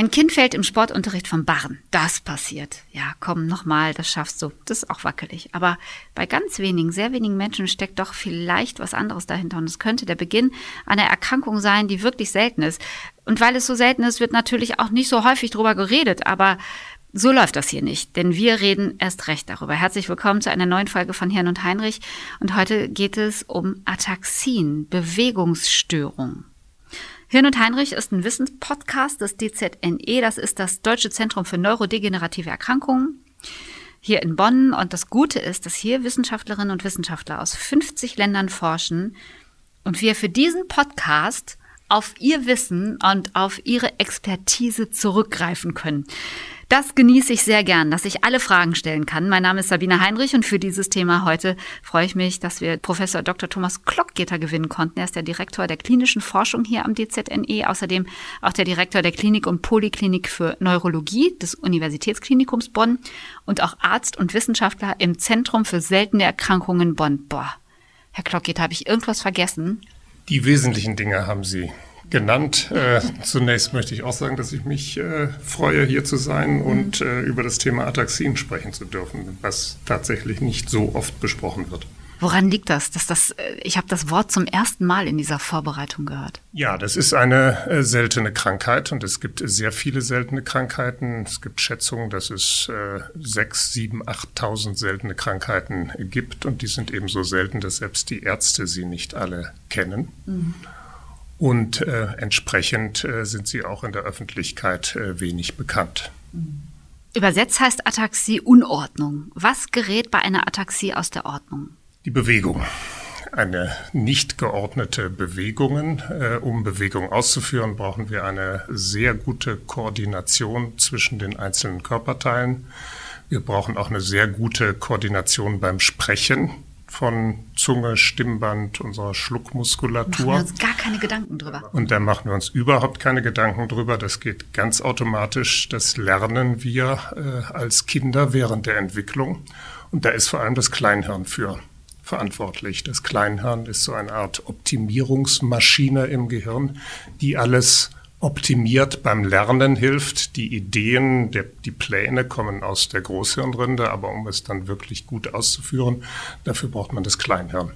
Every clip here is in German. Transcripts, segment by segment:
Ein Kind fällt im Sportunterricht vom Barren. Das passiert. Ja, komm, nochmal, das schaffst du. Das ist auch wackelig. Aber bei ganz wenigen, sehr wenigen Menschen steckt doch vielleicht was anderes dahinter. Und es könnte der Beginn einer Erkrankung sein, die wirklich selten ist. Und weil es so selten ist, wird natürlich auch nicht so häufig drüber geredet. Aber so läuft das hier nicht, denn wir reden erst recht darüber. Herzlich willkommen zu einer neuen Folge von Hirn und Heinrich. Und heute geht es um Ataxin, Bewegungsstörung. Hirn und Heinrich ist ein Wissenspodcast des DZNE. Das ist das Deutsche Zentrum für Neurodegenerative Erkrankungen hier in Bonn. Und das Gute ist, dass hier Wissenschaftlerinnen und Wissenschaftler aus 50 Ländern forschen und wir für diesen Podcast auf ihr Wissen und auf ihre Expertise zurückgreifen können. Das genieße ich sehr gern, dass ich alle Fragen stellen kann. Mein Name ist Sabine Heinrich und für dieses Thema heute freue ich mich, dass wir Professor Dr. Thomas Klockgeter gewinnen konnten. Er ist der Direktor der klinischen Forschung hier am DZNE, außerdem auch der Direktor der Klinik und Poliklinik für Neurologie des Universitätsklinikums Bonn und auch Arzt und Wissenschaftler im Zentrum für seltene Erkrankungen Bonn. Boah, Herr Klockgeter, habe ich irgendwas vergessen? Die wesentlichen Dinge haben Sie genannt. Äh, zunächst möchte ich auch sagen, dass ich mich äh, freue, hier zu sein mhm. und äh, über das Thema Ataxin sprechen zu dürfen, was tatsächlich nicht so oft besprochen wird. Woran liegt das? Dass das äh, ich habe das Wort zum ersten Mal in dieser Vorbereitung gehört. Ja, das ist eine äh, seltene Krankheit und es gibt sehr viele seltene Krankheiten. Es gibt Schätzungen, dass es äh, sechs, sieben, achttausend seltene Krankheiten gibt und die sind eben so selten, dass selbst die Ärzte sie nicht alle kennen. Mhm. Und äh, entsprechend äh, sind sie auch in der Öffentlichkeit äh, wenig bekannt. Übersetzt heißt Ataxie Unordnung. Was gerät bei einer Ataxie aus der Ordnung? Die Bewegung. Eine nicht geordnete Bewegung. Äh, um Bewegung auszuführen, brauchen wir eine sehr gute Koordination zwischen den einzelnen Körperteilen. Wir brauchen auch eine sehr gute Koordination beim Sprechen von Zunge, Stimmband, unserer Schluckmuskulatur. Machen wir uns gar keine Gedanken drüber. Und da machen wir uns überhaupt keine Gedanken drüber. Das geht ganz automatisch. Das lernen wir äh, als Kinder während der Entwicklung. Und da ist vor allem das Kleinhirn für verantwortlich. Das Kleinhirn ist so eine Art Optimierungsmaschine im Gehirn, die alles optimiert beim Lernen hilft. Die Ideen, der, die Pläne kommen aus der Großhirnrinde, aber um es dann wirklich gut auszuführen, dafür braucht man das Kleinhirn.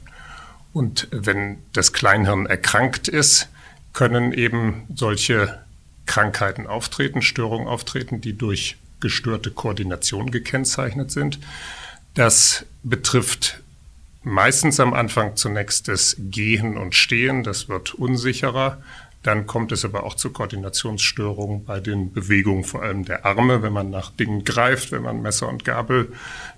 Und wenn das Kleinhirn erkrankt ist, können eben solche Krankheiten auftreten, Störungen auftreten, die durch gestörte Koordination gekennzeichnet sind. Das betrifft meistens am Anfang zunächst das Gehen und Stehen, das wird unsicherer. Dann kommt es aber auch zu Koordinationsstörungen bei den Bewegungen, vor allem der Arme, wenn man nach Dingen greift, wenn man Messer und Gabel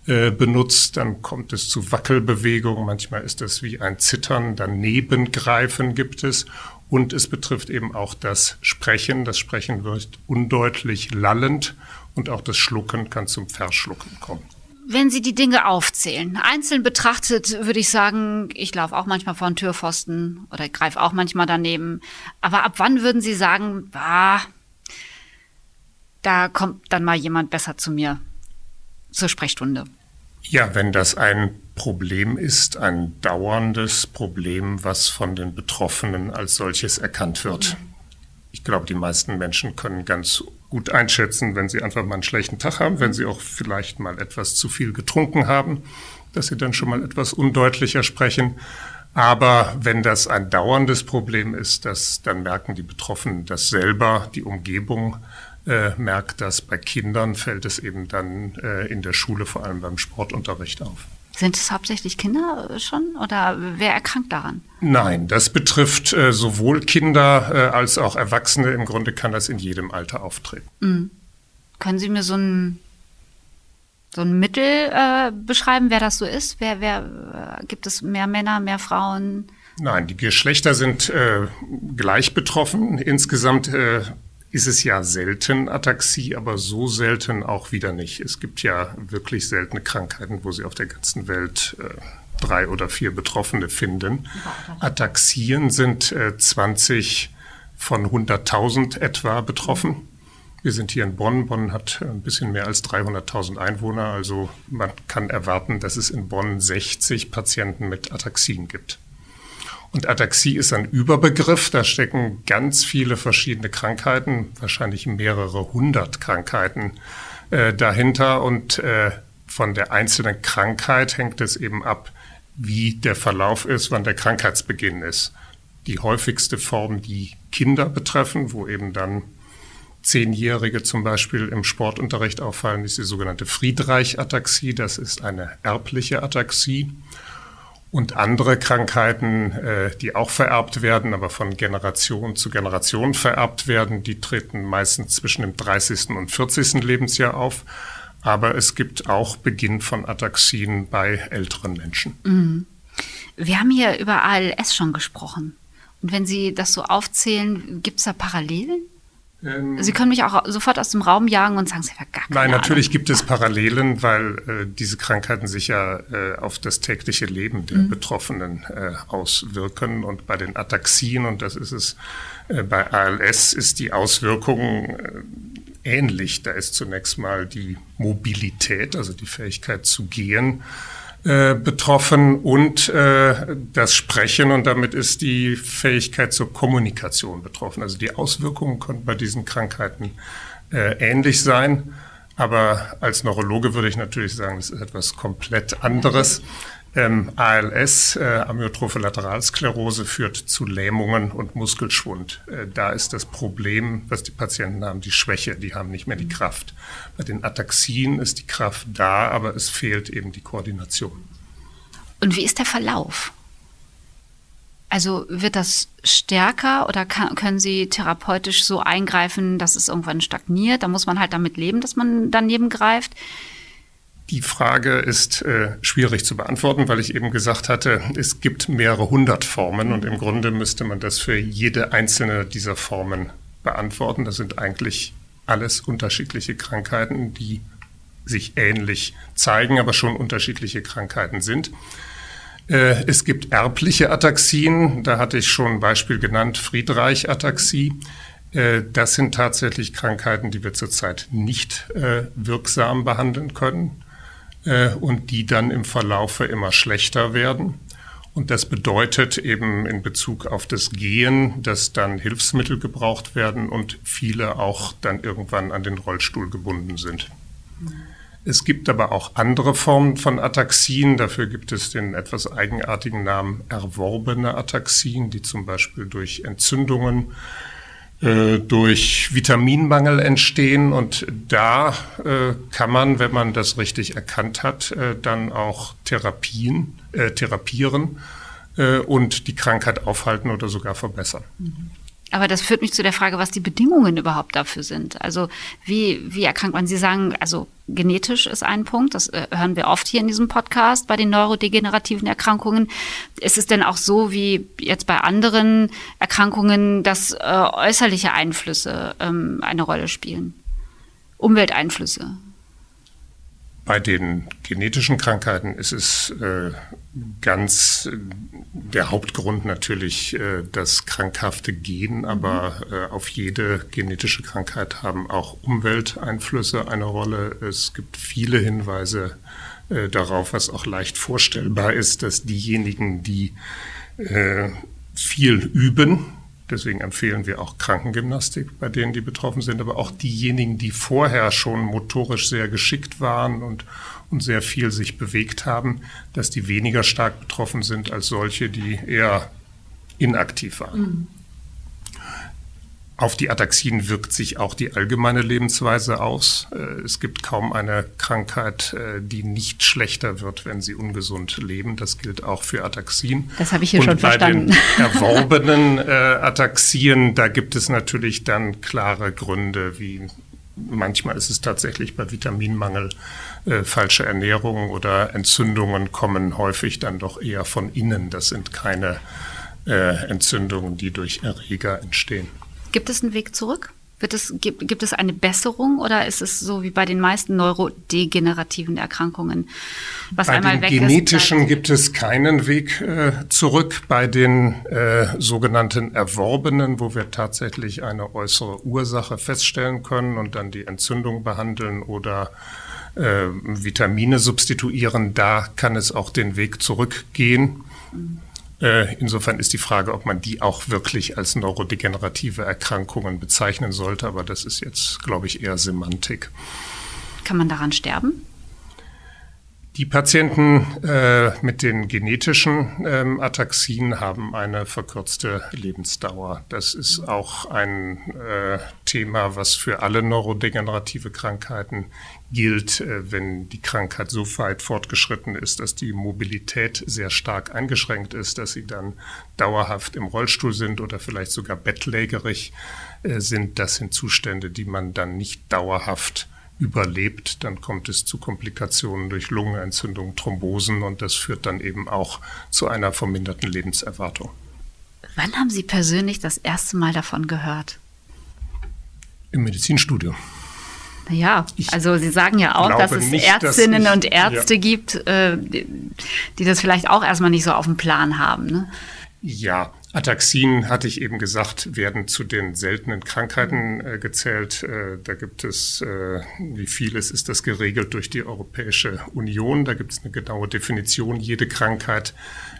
äh, benutzt, dann kommt es zu Wackelbewegungen. Manchmal ist das wie ein Zittern, daneben greifen gibt es. Und es betrifft eben auch das Sprechen. Das Sprechen wird undeutlich lallend und auch das Schlucken kann zum Verschlucken kommen wenn Sie die Dinge aufzählen, einzeln betrachtet, würde ich sagen, ich laufe auch manchmal vor den Türpfosten oder greife auch manchmal daneben. Aber ab wann würden Sie sagen, bah, da kommt dann mal jemand besser zu mir zur Sprechstunde? Ja, wenn das ein Problem ist, ein dauerndes Problem, was von den Betroffenen als solches erkannt wird. Mhm. Ich glaube, die meisten Menschen können ganz gut einschätzen, wenn sie einfach mal einen schlechten Tag haben, wenn sie auch vielleicht mal etwas zu viel getrunken haben, dass sie dann schon mal etwas undeutlicher sprechen. Aber wenn das ein dauerndes Problem ist, dass, dann merken die Betroffenen das selber, die Umgebung äh, merkt das. Bei Kindern fällt es eben dann äh, in der Schule, vor allem beim Sportunterricht auf. Sind es hauptsächlich Kinder äh, schon oder wer erkrankt daran? Nein, das betrifft äh, sowohl Kinder äh, als auch Erwachsene. Im Grunde kann das in jedem Alter auftreten. Mhm. Können Sie mir so ein, so ein Mittel äh, beschreiben, wer das so ist? Wer, wer, äh, gibt es mehr Männer, mehr Frauen? Nein, die Geschlechter sind äh, gleich betroffen. Insgesamt ist es ja selten Ataxie, aber so selten auch wieder nicht. Es gibt ja wirklich seltene Krankheiten, wo sie auf der ganzen Welt äh, drei oder vier Betroffene finden. Ataxien sind äh, 20 von 100.000 etwa betroffen. Wir sind hier in Bonn. Bonn hat ein bisschen mehr als 300.000 Einwohner. Also man kann erwarten, dass es in Bonn 60 Patienten mit Ataxien gibt. Und Ataxie ist ein Überbegriff. Da stecken ganz viele verschiedene Krankheiten, wahrscheinlich mehrere hundert Krankheiten äh, dahinter. Und äh, von der einzelnen Krankheit hängt es eben ab, wie der Verlauf ist, wann der Krankheitsbeginn ist. Die häufigste Form, die Kinder betreffen, wo eben dann Zehnjährige zum Beispiel im Sportunterricht auffallen, ist die sogenannte Friedreich-Ataxie. Das ist eine erbliche Ataxie. Und andere Krankheiten, äh, die auch vererbt werden, aber von Generation zu Generation vererbt werden, die treten meistens zwischen dem 30. und 40. Lebensjahr auf. Aber es gibt auch Beginn von Ataxien bei älteren Menschen. Mhm. Wir haben hier über ALS schon gesprochen. Und wenn Sie das so aufzählen, gibt es da Parallelen? Ähm, Sie können mich auch sofort aus dem Raum jagen und sagen, Sie haben gar keine Nein, natürlich Ahnung. gibt es Parallelen, weil äh, diese Krankheiten sich ja äh, auf das tägliche Leben der mhm. Betroffenen äh, auswirken. Und bei den Ataxien, und das ist es äh, bei ALS, ist die Auswirkung äh, ähnlich. Da ist zunächst mal die Mobilität, also die Fähigkeit zu gehen, äh, betroffen und äh, das Sprechen und damit ist die Fähigkeit zur Kommunikation betroffen. Also die Auswirkungen können bei diesen Krankheiten äh, ähnlich sein. Aber als Neurologe würde ich natürlich sagen, das ist etwas komplett anderes. Ähm, ALS, äh, Amyotrophe Lateralsklerose, führt zu Lähmungen und Muskelschwund. Äh, da ist das Problem, was die Patienten haben, die Schwäche, die haben nicht mehr die Kraft. Bei den Ataxien ist die Kraft da, aber es fehlt eben die Koordination. Und wie ist der Verlauf? Also wird das stärker oder kann, können Sie therapeutisch so eingreifen, dass es irgendwann stagniert? Da muss man halt damit leben, dass man daneben greift. Die Frage ist äh, schwierig zu beantworten, weil ich eben gesagt hatte, es gibt mehrere hundert Formen und im Grunde müsste man das für jede einzelne dieser Formen beantworten. Das sind eigentlich alles unterschiedliche Krankheiten, die sich ähnlich zeigen, aber schon unterschiedliche Krankheiten sind. Äh, es gibt erbliche Ataxien, da hatte ich schon ein Beispiel genannt, Friedreich-Ataxie. Äh, das sind tatsächlich Krankheiten, die wir zurzeit nicht äh, wirksam behandeln können äh, und die dann im Verlaufe immer schlechter werden. Und das bedeutet eben in Bezug auf das Gehen, dass dann Hilfsmittel gebraucht werden und viele auch dann irgendwann an den Rollstuhl gebunden sind. Es gibt aber auch andere Formen von Ataxien. Dafür gibt es den etwas eigenartigen Namen erworbene Ataxien, die zum Beispiel durch Entzündungen äh, durch Vitaminmangel entstehen. Und da äh, kann man, wenn man das richtig erkannt hat, äh, dann auch Therapien, äh, therapieren äh, und die Krankheit aufhalten oder sogar verbessern. Mhm. Aber das führt mich zu der Frage, was die Bedingungen überhaupt dafür sind. Also wie, wie erkrankt man? Sie sagen, also genetisch ist ein Punkt, das äh, hören wir oft hier in diesem Podcast bei den neurodegenerativen Erkrankungen. Ist es denn auch so wie jetzt bei anderen Erkrankungen, dass äh, äußerliche Einflüsse ähm, eine Rolle spielen? Umwelteinflüsse? Bei den genetischen Krankheiten ist es äh, ganz äh, der Hauptgrund natürlich äh, das krankhafte Gen, aber äh, auf jede genetische Krankheit haben auch Umwelteinflüsse eine Rolle. Es gibt viele Hinweise äh, darauf, was auch leicht vorstellbar ist, dass diejenigen, die äh, viel üben, Deswegen empfehlen wir auch Krankengymnastik bei denen, die betroffen sind, aber auch diejenigen, die vorher schon motorisch sehr geschickt waren und, und sehr viel sich bewegt haben, dass die weniger stark betroffen sind als solche, die eher inaktiv waren. Mhm. Auf die Ataxien wirkt sich auch die allgemeine Lebensweise aus. Äh, es gibt kaum eine Krankheit, äh, die nicht schlechter wird, wenn sie ungesund leben. Das gilt auch für Ataxien. Das habe ich hier Und schon bei verstanden. den erworbenen äh, Ataxien, da gibt es natürlich dann klare Gründe, wie manchmal ist es tatsächlich bei Vitaminmangel, äh, falsche Ernährung oder Entzündungen kommen häufig dann doch eher von innen. Das sind keine äh, Entzündungen, die durch Erreger entstehen. Gibt es einen Weg zurück? Wird es, gibt, gibt es eine Besserung oder ist es so wie bei den meisten neurodegenerativen Erkrankungen, was Bei einmal den weg genetischen ist? gibt es keinen Weg äh, zurück. Bei den äh, sogenannten Erworbenen, wo wir tatsächlich eine äußere Ursache feststellen können und dann die Entzündung behandeln oder äh, Vitamine substituieren, da kann es auch den Weg zurückgehen. Äh, Insofern ist die Frage, ob man die auch wirklich als neurodegenerative Erkrankungen bezeichnen sollte, aber das ist jetzt, glaube ich, eher Semantik. Kann man daran sterben? Die Patienten äh, mit den genetischen ähm, Ataxien haben eine verkürzte Lebensdauer. Das ist auch ein äh, Thema, was für alle neurodegenerative Krankheiten gilt, äh, wenn die Krankheit so weit fortgeschritten ist, dass die Mobilität sehr stark eingeschränkt ist, dass sie dann dauerhaft im Rollstuhl sind oder vielleicht sogar bettlägerig äh, sind. Das sind Zustände, die man dann nicht dauerhaft überlebt, dann kommt es zu Komplikationen durch Lungenentzündung, Thrombosen und das führt dann eben auch zu einer verminderten Lebenserwartung. Wann haben Sie persönlich das erste Mal davon gehört? Im Medizinstudium. Naja, Ich also Sie sagen ja auch, dass es nicht, dass Ärztinnen ich- und Ärzte ja. gibt, äh, die, die das vielleicht auch erstmal nicht so auf dem Plan haben. Ne? Ja, Ataxien, hatte ich eben gesagt, werden zu den seltenen Krankheiten äh, gezählt. Äh, da gibt es, äh, wie vieles ist das geregelt durch die Europäische Union. Da gibt es eine genaue Definition. Jede Krankheit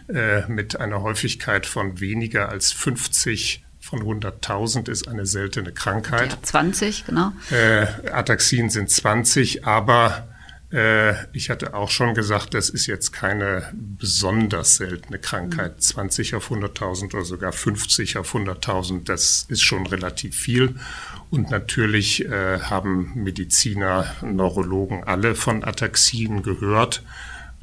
äh, mit einer Häufigkeit von weniger als 50 von 100.000 ist eine seltene Krankheit. Ja, 20, genau. Äh, Ataxien sind 20, aber ich hatte auch schon gesagt, das ist jetzt keine besonders seltene Krankheit. 20 auf 100.000 oder sogar 50 auf 100.000, das ist schon relativ viel. Und natürlich äh, haben Mediziner, Neurologen alle von Ataxien gehört.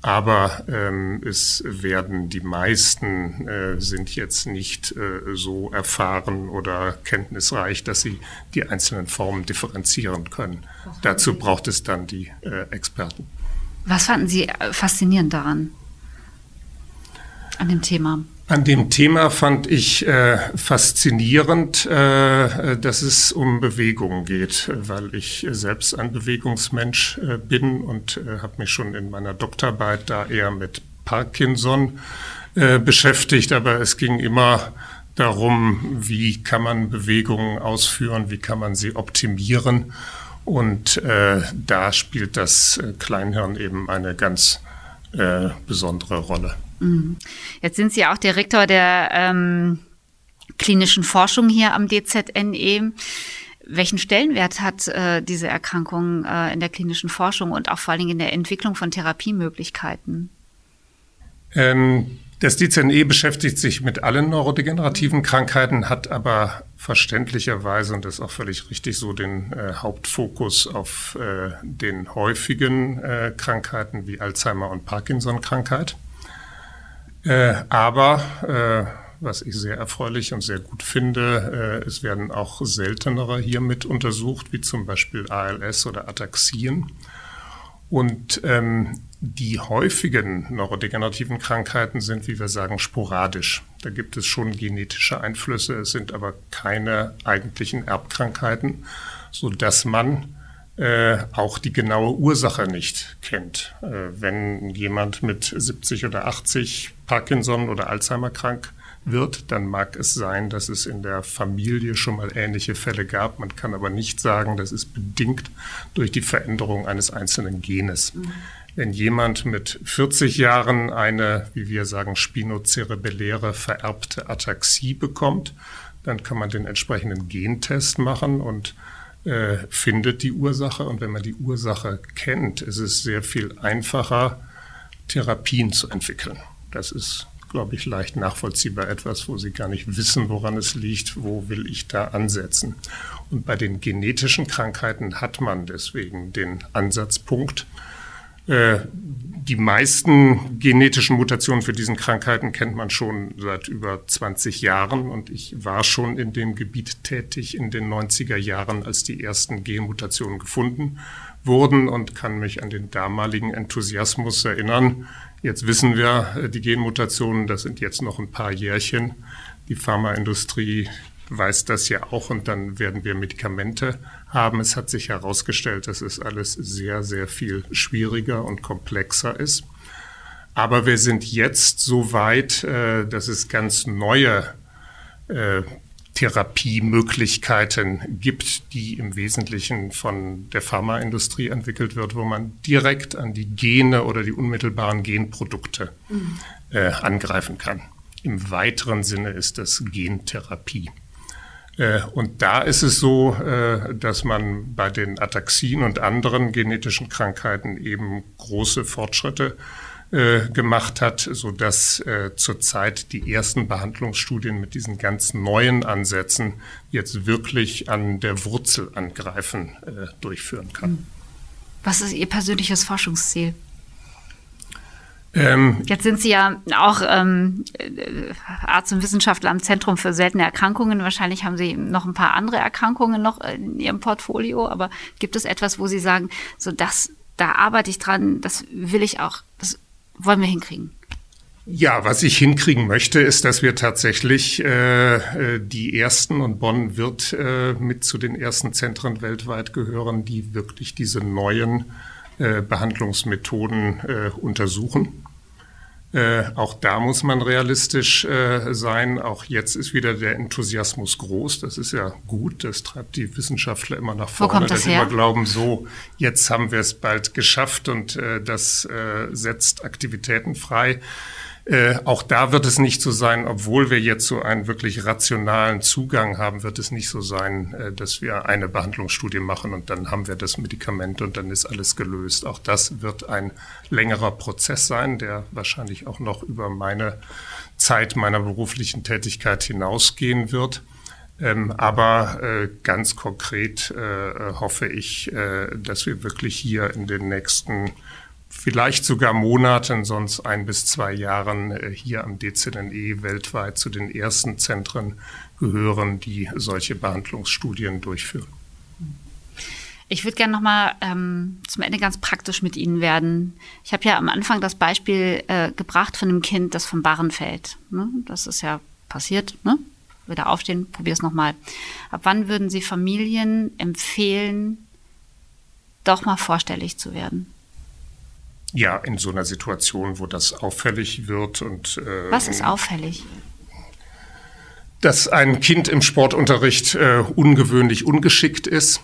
Aber ähm, es werden die meisten äh, sind jetzt nicht äh, so erfahren oder kenntnisreich, dass sie die einzelnen Formen differenzieren können. Dazu braucht es dann die äh, Experten. Was fanden Sie äh, faszinierend daran? An dem Thema? An dem Thema fand ich äh, faszinierend, äh, dass es um Bewegung geht, weil ich selbst ein Bewegungsmensch äh, bin und äh, habe mich schon in meiner Doktorarbeit da eher mit Parkinson äh, beschäftigt, aber es ging immer darum, wie kann man Bewegungen ausführen, wie kann man sie optimieren und äh, da spielt das äh, Kleinhirn eben eine ganz äh, besondere Rolle. Jetzt sind Sie auch Direktor der ähm, klinischen Forschung hier am DZNE. Welchen Stellenwert hat äh, diese Erkrankung äh, in der klinischen Forschung und auch vor allen Dingen in der Entwicklung von Therapiemöglichkeiten? Ähm, das DZNE beschäftigt sich mit allen neurodegenerativen Krankheiten, hat aber verständlicherweise, und das ist auch völlig richtig so, den äh, Hauptfokus auf äh, den häufigen äh, Krankheiten wie Alzheimer und Parkinson-Krankheit. Äh, aber, äh, was ich sehr erfreulich und sehr gut finde, äh, es werden auch seltenere hier mit untersucht, wie zum Beispiel ALS oder Ataxien. Und ähm, die häufigen neurodegenerativen Krankheiten sind, wie wir sagen, sporadisch. Da gibt es schon genetische Einflüsse, es sind aber keine eigentlichen Erbkrankheiten, so dass man äh, auch die genaue Ursache nicht kennt. Äh, wenn jemand mit 70 oder 80 Parkinson oder Alzheimer krank wird, dann mag es sein, dass es in der Familie schon mal ähnliche Fälle gab. Man kann aber nicht sagen, das ist bedingt durch die Veränderung eines einzelnen Genes. Mhm. Wenn jemand mit 40 Jahren eine, wie wir sagen, spinocerebelläre vererbte Ataxie bekommt, dann kann man den entsprechenden Gentest machen und äh, findet die Ursache. Und wenn man die Ursache kennt, ist es sehr viel einfacher, Therapien zu entwickeln. Das ist glaube ich, leicht nachvollziehbar etwas, wo Sie gar nicht wissen, woran es liegt, wo will ich da ansetzen. Und bei den genetischen Krankheiten hat man deswegen den Ansatzpunkt. Äh, die meisten genetischen Mutationen für diesen Krankheiten kennt man schon seit über 20 Jahren und ich war schon in dem Gebiet tätig in den 90er Jahren, als die ersten Genmutationen gefunden wurden und kann mich an den damaligen Enthusiasmus erinnern. Jetzt wissen wir, äh, die Genmutationen, das sind jetzt noch ein paar Jährchen. Die Pharmaindustrie weiß das ja auch und dann werden wir Medikamente haben. Es hat sich herausgestellt, dass es alles sehr, sehr viel schwieriger und komplexer ist. Aber wir sind jetzt so weit, äh, dass es ganz neue äh, Therapiemöglichkeiten gibt, die im Wesentlichen von der Pharmaindustrie entwickelt wird, wo man direkt an die Gene oder die unmittelbaren Genprodukte mhm. äh, angreifen kann. Im weiteren Sinne ist das Gentherapie. Äh, und da ist es so, äh, dass man bei den Ataxien und anderen genetischen Krankheiten eben große Fortschritte äh, gemacht hat, so dass zurzeit die ersten Behandlungsstudien mit diesen ganz neuen Ansätzen jetzt wirklich an der Wurzel angreifen durchführen kann. Was ist Ihr persönliches Forschungsziel? Ähm, Jetzt sind Sie ja auch ähm, Arzt und Wissenschaftler am Zentrum für seltene Erkrankungen. Wahrscheinlich haben Sie noch ein paar andere Erkrankungen noch in Ihrem Portfolio. Aber gibt es etwas, wo Sie sagen, so das, da arbeite ich dran, das will ich auch, das wollen wir hinkriegen? Ja, was ich hinkriegen möchte, ist, dass wir tatsächlich äh, äh die ersten und Bonn wird äh, mit zu den ersten Zentren weltweit gehören, die wirklich diese neuen Behandlungsmethoden äh, untersuchen. Äh, auch da muss man realistisch äh, sein. Auch jetzt ist wieder der Enthusiasmus groß. Das ist ja gut. Das treibt die Wissenschaftler immer nach vorne, Wo kommt das dass sie immer glauben, so, jetzt haben wir es bald geschafft und äh, das äh, setzt Aktivitäten frei. Äh, auch da wird es nicht so sein, obwohl wir jetzt so einen wirklich rationalen Zugang haben, wird es nicht so sein, äh, dass wir eine Behandlungsstudie machen und dann haben wir das Medikament und dann ist alles gelöst. Auch das wird ein längerer Prozess sein, der wahrscheinlich auch noch über meine Zeit meiner beruflichen Tätigkeit hinausgehen wird. Ähm, aber äh, ganz konkret äh, hoffe ich, äh, dass wir wirklich hier in den nächsten vielleicht sogar Monaten, sonst ein bis zwei Jahren äh, hier am DZNE weltweit zu den ersten Zentren gehören, die solche Behandlungsstudien durchführen. Ich würde gerne nochmal ähm, zum Ende ganz praktisch mit Ihnen werden. Ich habe ja am Anfang das Beispiel äh, gebracht von einem Kind, das vom Barren fällt. Ne? Das ist ja passiert. Ne? Wieder aufstehen, probier es nochmal. Ab wann würden Sie Familien empfehlen, doch mal vorstellig zu werden? Ja, in so einer Situation, wo das auffällig wird und äh, was ist auffällig? Dass ein Kind im Sportunterricht äh, ungewöhnlich ungeschickt ist,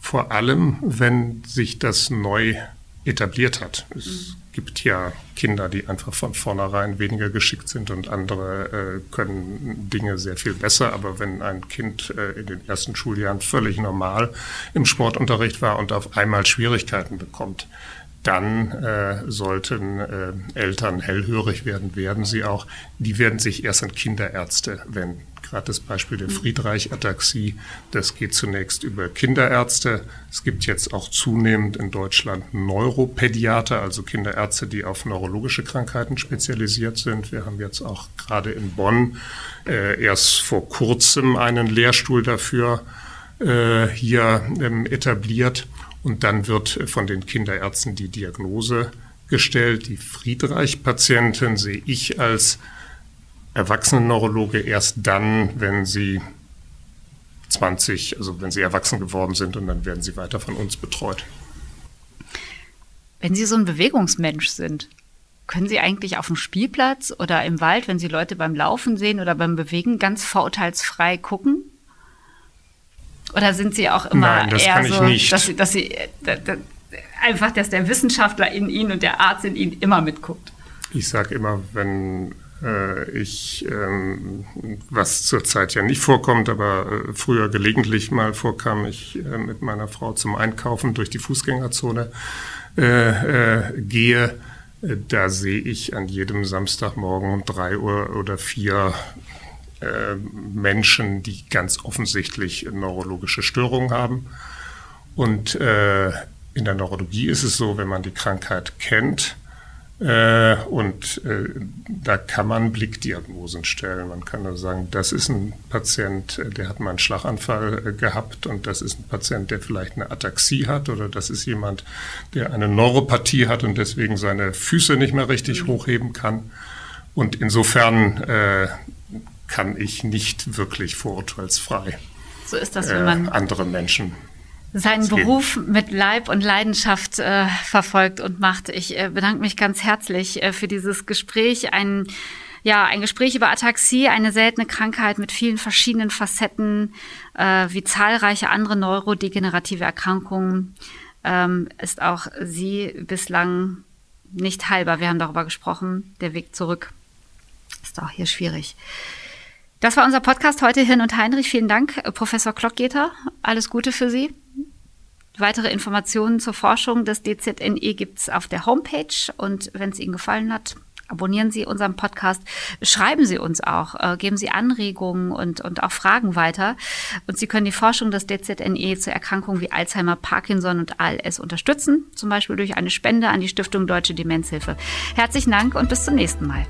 vor allem wenn sich das neu etabliert hat. Es mhm. gibt ja Kinder, die einfach von vornherein weniger geschickt sind und andere äh, können Dinge sehr viel besser. Aber wenn ein Kind äh, in den ersten Schuljahren völlig normal im Sportunterricht war und auf einmal Schwierigkeiten bekommt, dann äh, sollten äh, Eltern hellhörig werden, werden sie auch. Die werden sich erst an Kinderärzte wenden. Gerade das Beispiel der Friedreich-Ataxie, das geht zunächst über Kinderärzte. Es gibt jetzt auch zunehmend in Deutschland Neuropädiater, also Kinderärzte, die auf neurologische Krankheiten spezialisiert sind. Wir haben jetzt auch gerade in Bonn äh, erst vor kurzem einen Lehrstuhl dafür äh, hier ähm, etabliert. Und dann wird von den Kinderärzten die Diagnose gestellt. Die Friedreich-Patienten sehe ich als Erwachsenenneurologe erst dann, wenn sie 20, also wenn sie erwachsen geworden sind und dann werden sie weiter von uns betreut. Wenn Sie so ein Bewegungsmensch sind, können Sie eigentlich auf dem Spielplatz oder im Wald, wenn Sie Leute beim Laufen sehen oder beim Bewegen, ganz vorurteilsfrei gucken? Oder sind Sie auch immer Nein, eher so, dass Sie, dass Sie da, da, einfach, dass der Wissenschaftler in Ihnen und der Arzt in Ihnen immer mitguckt? Ich sage immer, wenn äh, ich, ähm, was zurzeit ja nicht vorkommt, aber äh, früher gelegentlich mal vorkam, ich äh, mit meiner Frau zum Einkaufen durch die Fußgängerzone äh, äh, gehe, Äh, da sehe ich an jedem Samstagmorgen um drei Uhr oder vier äh, Menschen, die ganz offensichtlich neurologische Störungen haben. Und äh, in der Neurologie ist es so, wenn man die Krankheit kennt, äh, und äh, da kann man Blickdiagnosen stellen. Man kann also sagen, das ist ein Patient, äh, der hat mal einen Schlaganfall äh, gehabt und das ist ein Patient, der vielleicht eine Ataxie hat oder das ist jemand, der eine Neuropathie hat und deswegen seine Füße nicht mehr richtig mhm. hochheben kann. Und insofern äh, kann ich nicht wirklich vorurteilsfrei so ist das, wenn man andere Menschen seinen Beruf mit Leib und Leidenschaft äh, verfolgt und macht. Ich äh, bedanke mich ganz herzlich äh, für dieses Gespräch. Ein ja, ein Gespräch über Ataxie, eine seltene Krankheit mit vielen verschiedenen Facetten, äh, wie zahlreiche andere neurodegenerative Erkrankungen, ähm, ist auch sie bislang nicht heilbar. Wir haben darüber gesprochen. Der Weg zurück ist auch hier schwierig. Das war unser Podcast heute, Hirn und Heinrich. Vielen Dank, Professor Klockgeter. Alles Gute für Sie. Weitere Informationen zur Forschung des DZNE gibt es auf der Homepage. Und wenn es Ihnen gefallen hat, abonnieren Sie unseren Podcast, schreiben Sie uns auch, äh, geben Sie Anregungen und, und auch Fragen weiter. Und Sie können die Forschung des DZNE zu Erkrankungen wie Alzheimer, Parkinson und ALS unterstützen, zum Beispiel durch eine Spende an die Stiftung Deutsche Demenzhilfe. Herzlichen Dank und bis zum nächsten Mal.